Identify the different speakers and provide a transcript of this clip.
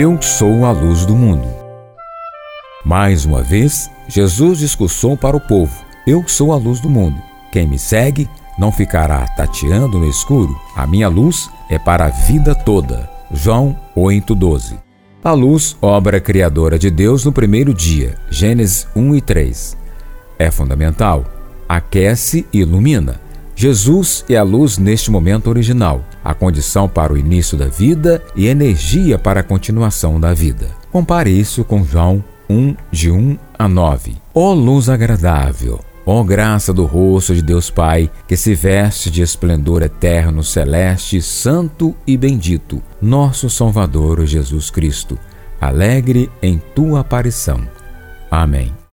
Speaker 1: Eu sou a luz do mundo. Mais uma vez, Jesus discursou para o povo: Eu sou a luz do mundo. Quem me segue não ficará tateando no escuro. A minha luz é para a vida toda. João 8:12. A luz, obra criadora de Deus no primeiro dia. Gênesis 1 e 3. É fundamental. Aquece e ilumina. Jesus é a luz neste momento original, a condição para o início da vida e energia para a continuação da vida. Compare isso com João 1, de 1 a 9. Ó luz agradável, ó graça do rosto de Deus Pai, que se veste de esplendor eterno, celeste, santo e bendito, nosso Salvador Jesus Cristo, alegre em tua aparição. Amém.